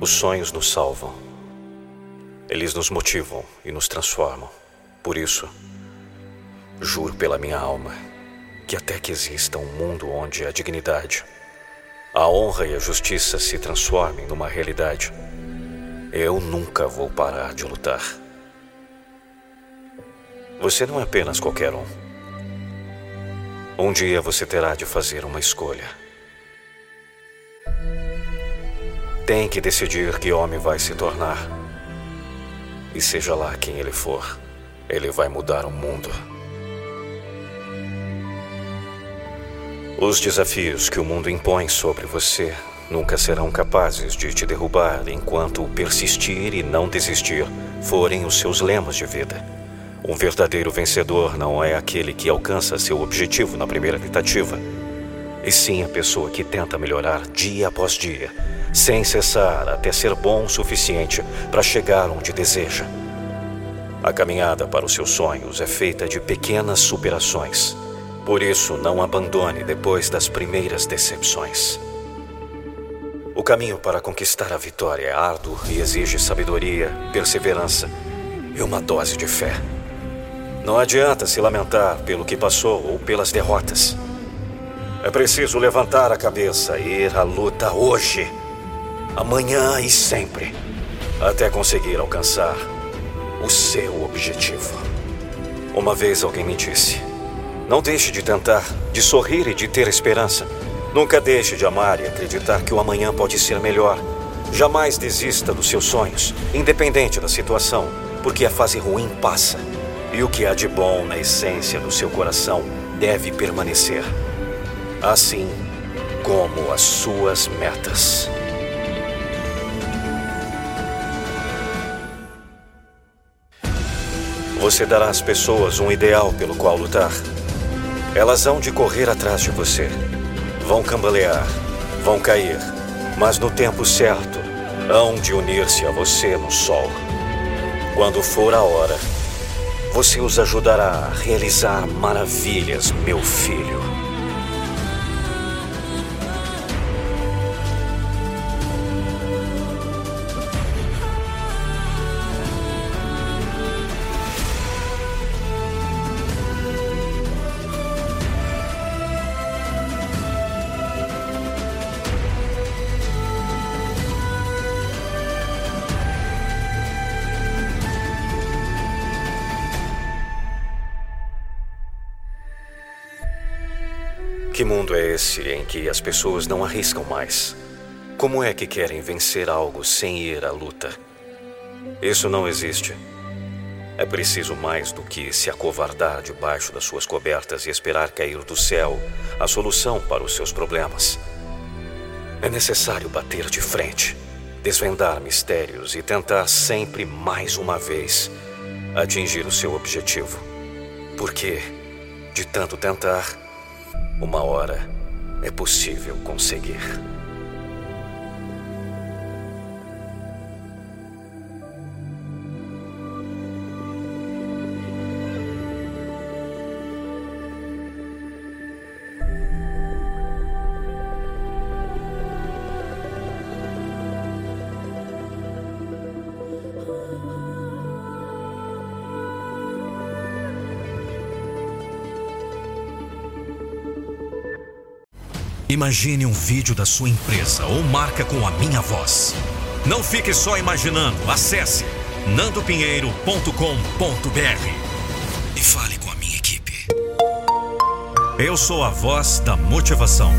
Os sonhos nos salvam. Eles nos motivam e nos transformam. Por isso, juro pela minha alma que até que exista um mundo onde a dignidade, a honra e a justiça se transformem numa realidade, eu nunca vou parar de lutar. Você não é apenas qualquer um. Um dia você terá de fazer uma escolha. Tem que decidir que homem vai se tornar. E seja lá quem ele for, ele vai mudar o mundo. Os desafios que o mundo impõe sobre você nunca serão capazes de te derrubar enquanto persistir e não desistir forem os seus lemas de vida. Um verdadeiro vencedor não é aquele que alcança seu objetivo na primeira tentativa, e sim a pessoa que tenta melhorar dia após dia sem cessar até ser bom o suficiente para chegar onde deseja. A caminhada para os seus sonhos é feita de pequenas superações. Por isso, não abandone depois das primeiras decepções. O caminho para conquistar a vitória é árduo e exige sabedoria, perseverança e uma dose de fé. Não adianta se lamentar pelo que passou ou pelas derrotas. É preciso levantar a cabeça e ir à luta hoje amanhã e sempre, até conseguir alcançar o seu objetivo. Uma vez alguém me disse: Não deixe de tentar, de sorrir e de ter esperança. Nunca deixe de amar e acreditar que o amanhã pode ser melhor. Jamais desista dos seus sonhos, independente da situação, porque a fase ruim passa. E o que há de bom na essência do seu coração deve permanecer. Assim como as suas metas. Você dará às pessoas um ideal pelo qual lutar. Elas hão de correr atrás de você. Vão cambalear, vão cair, mas no tempo certo, hão de unir-se a você no sol. Quando for a hora, você os ajudará a realizar maravilhas, meu filho. Que mundo é esse em que as pessoas não arriscam mais? Como é que querem vencer algo sem ir à luta? Isso não existe. É preciso mais do que se acovardar debaixo das suas cobertas e esperar cair do céu a solução para os seus problemas. É necessário bater de frente, desvendar mistérios e tentar sempre mais uma vez atingir o seu objetivo. Porque, de tanto tentar, uma hora é possível conseguir. Imagine um vídeo da sua empresa ou marca com a minha voz. Não fique só imaginando. Acesse nandopinheiro.com.br e fale com a minha equipe. Eu sou a voz da motivação.